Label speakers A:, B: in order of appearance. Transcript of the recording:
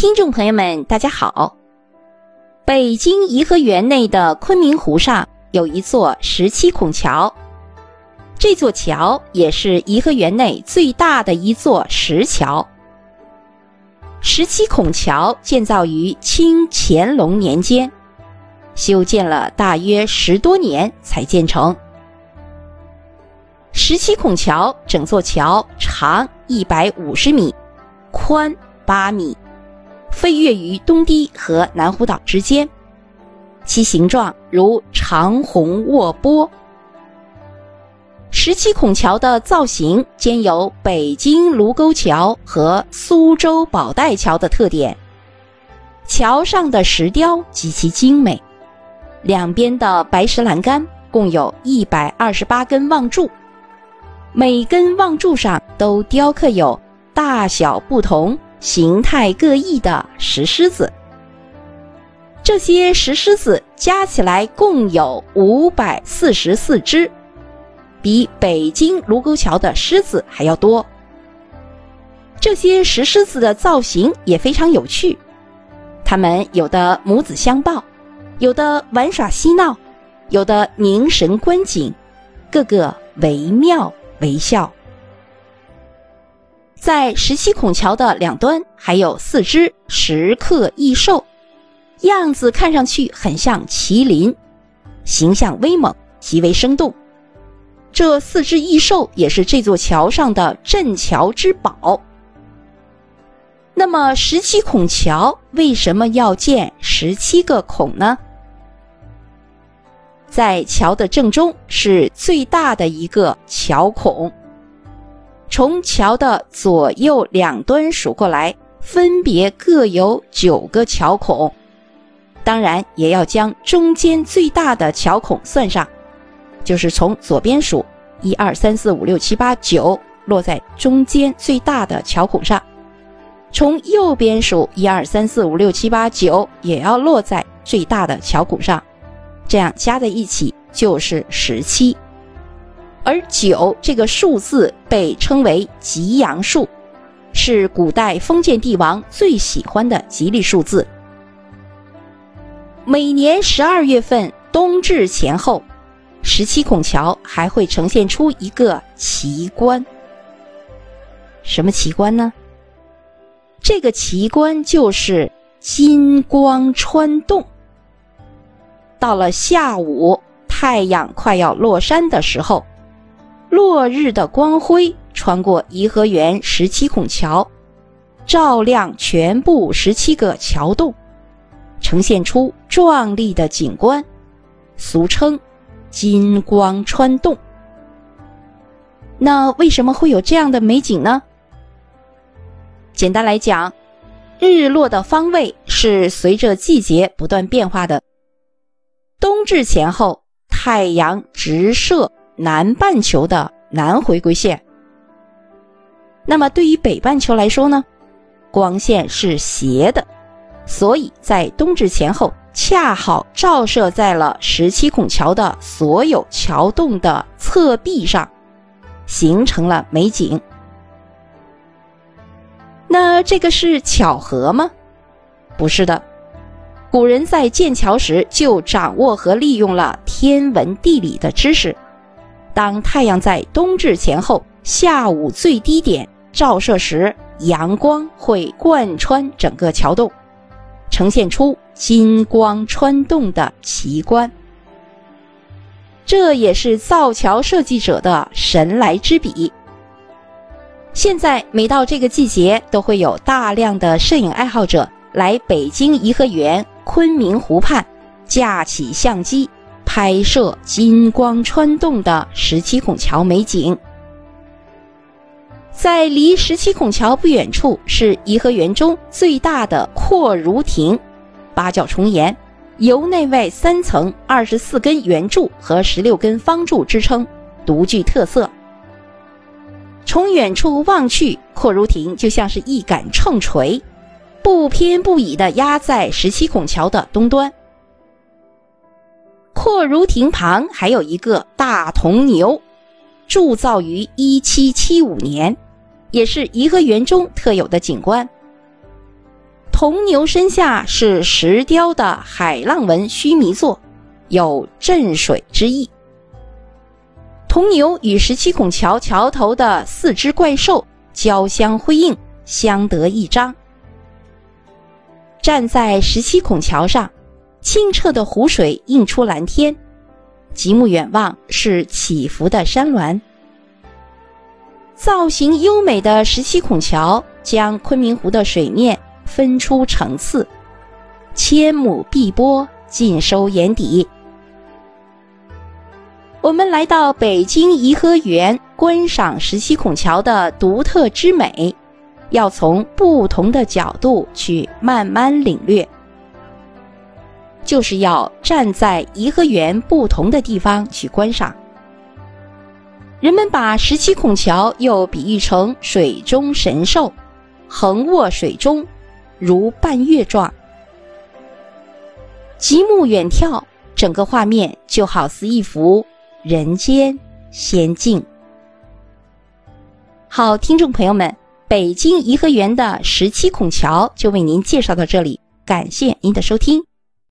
A: 听众朋友们，大家好。北京颐和园内的昆明湖上有一座十七孔桥，这座桥也是颐和园内最大的一座石桥。十七孔桥建造于清乾隆年间，修建了大约十多年才建成。十七孔桥整座桥长一百五十米，宽八米。飞跃于东堤和南湖岛之间，其形状如长虹卧波。十七孔桥的造型兼有北京卢沟桥和苏州宝带桥的特点。桥上的石雕极其精美，两边的白石栏杆共有一百二十八根望柱，每根望柱上都雕刻有大小不同。形态各异的石狮子，这些石狮子加起来共有五百四十四只，比北京卢沟桥的狮子还要多。这些石狮子的造型也非常有趣，它们有的母子相抱，有的玩耍嬉闹，有的凝神观景，个个惟妙惟肖。在十七孔桥的两端还有四只石刻异兽，样子看上去很像麒麟，形象威猛，极为生动。这四只异兽也是这座桥上的镇桥之宝。那么，十七孔桥为什么要建十七个孔呢？在桥的正中是最大的一个桥孔。从桥的左右两端数过来，分别各有九个桥孔，当然也要将中间最大的桥孔算上，就是从左边数，一二三四五六七八九，落在中间最大的桥孔上；从右边数，一二三四五六七八九，也要落在最大的桥孔上，这样加在一起就是十七。而九这个数字被称为吉阳数，是古代封建帝王最喜欢的吉利数字。每年十二月份冬至前后，十七孔桥还会呈现出一个奇观。什么奇观呢？这个奇观就是金光穿洞。到了下午，太阳快要落山的时候。落日的光辉穿过颐和园十七孔桥，照亮全部十七个桥洞，呈现出壮丽的景观，俗称“金光穿洞”。那为什么会有这样的美景呢？简单来讲，日落的方位是随着季节不断变化的。冬至前后，太阳直射。南半球的南回归线，那么对于北半球来说呢，光线是斜的，所以在冬至前后恰好照射在了十七孔桥的所有桥洞的侧壁上，形成了美景。那这个是巧合吗？不是的，古人在建桥时就掌握和利用了天文地理的知识。当太阳在冬至前后下午最低点照射时，阳光会贯穿整个桥洞，呈现出金光穿洞的奇观。这也是造桥设计者的神来之笔。现在每到这个季节，都会有大量的摄影爱好者来北京颐和园昆明湖畔，架起相机。拍摄金光穿洞的十七孔桥美景，在离十七孔桥不远处是颐和园中最大的阔如亭，八角重檐，由内外三层、二十四根圆柱和十六根方柱支撑，独具特色。从远处望去，阔如亭就像是一杆秤锤，不偏不倚地压在十七孔桥的东端。阔如亭旁还有一个大铜牛，铸造于一七七五年，也是颐和园中特有的景观。铜牛身下是石雕的海浪纹须弥座，有镇水之意。铜牛与十七孔桥桥头的四只怪兽交相辉映，相得益彰。站在十七孔桥上，清澈的湖水映出蓝天，极目远望是起伏的山峦。造型优美的十七孔桥将昆明湖的水面分出层次，千亩碧波尽收眼底。我们来到北京颐和园观赏十七孔桥的独特之美，要从不同的角度去慢慢领略，就是要站在颐和园不同的地方去观赏。人们把十七孔桥又比喻成水中神兽，横卧水中，如半月状，极目远眺，整个画面就好似一幅。人间仙境。好，听众朋友们，北京颐和园的十七孔桥就为您介绍到这里，感谢您的收听。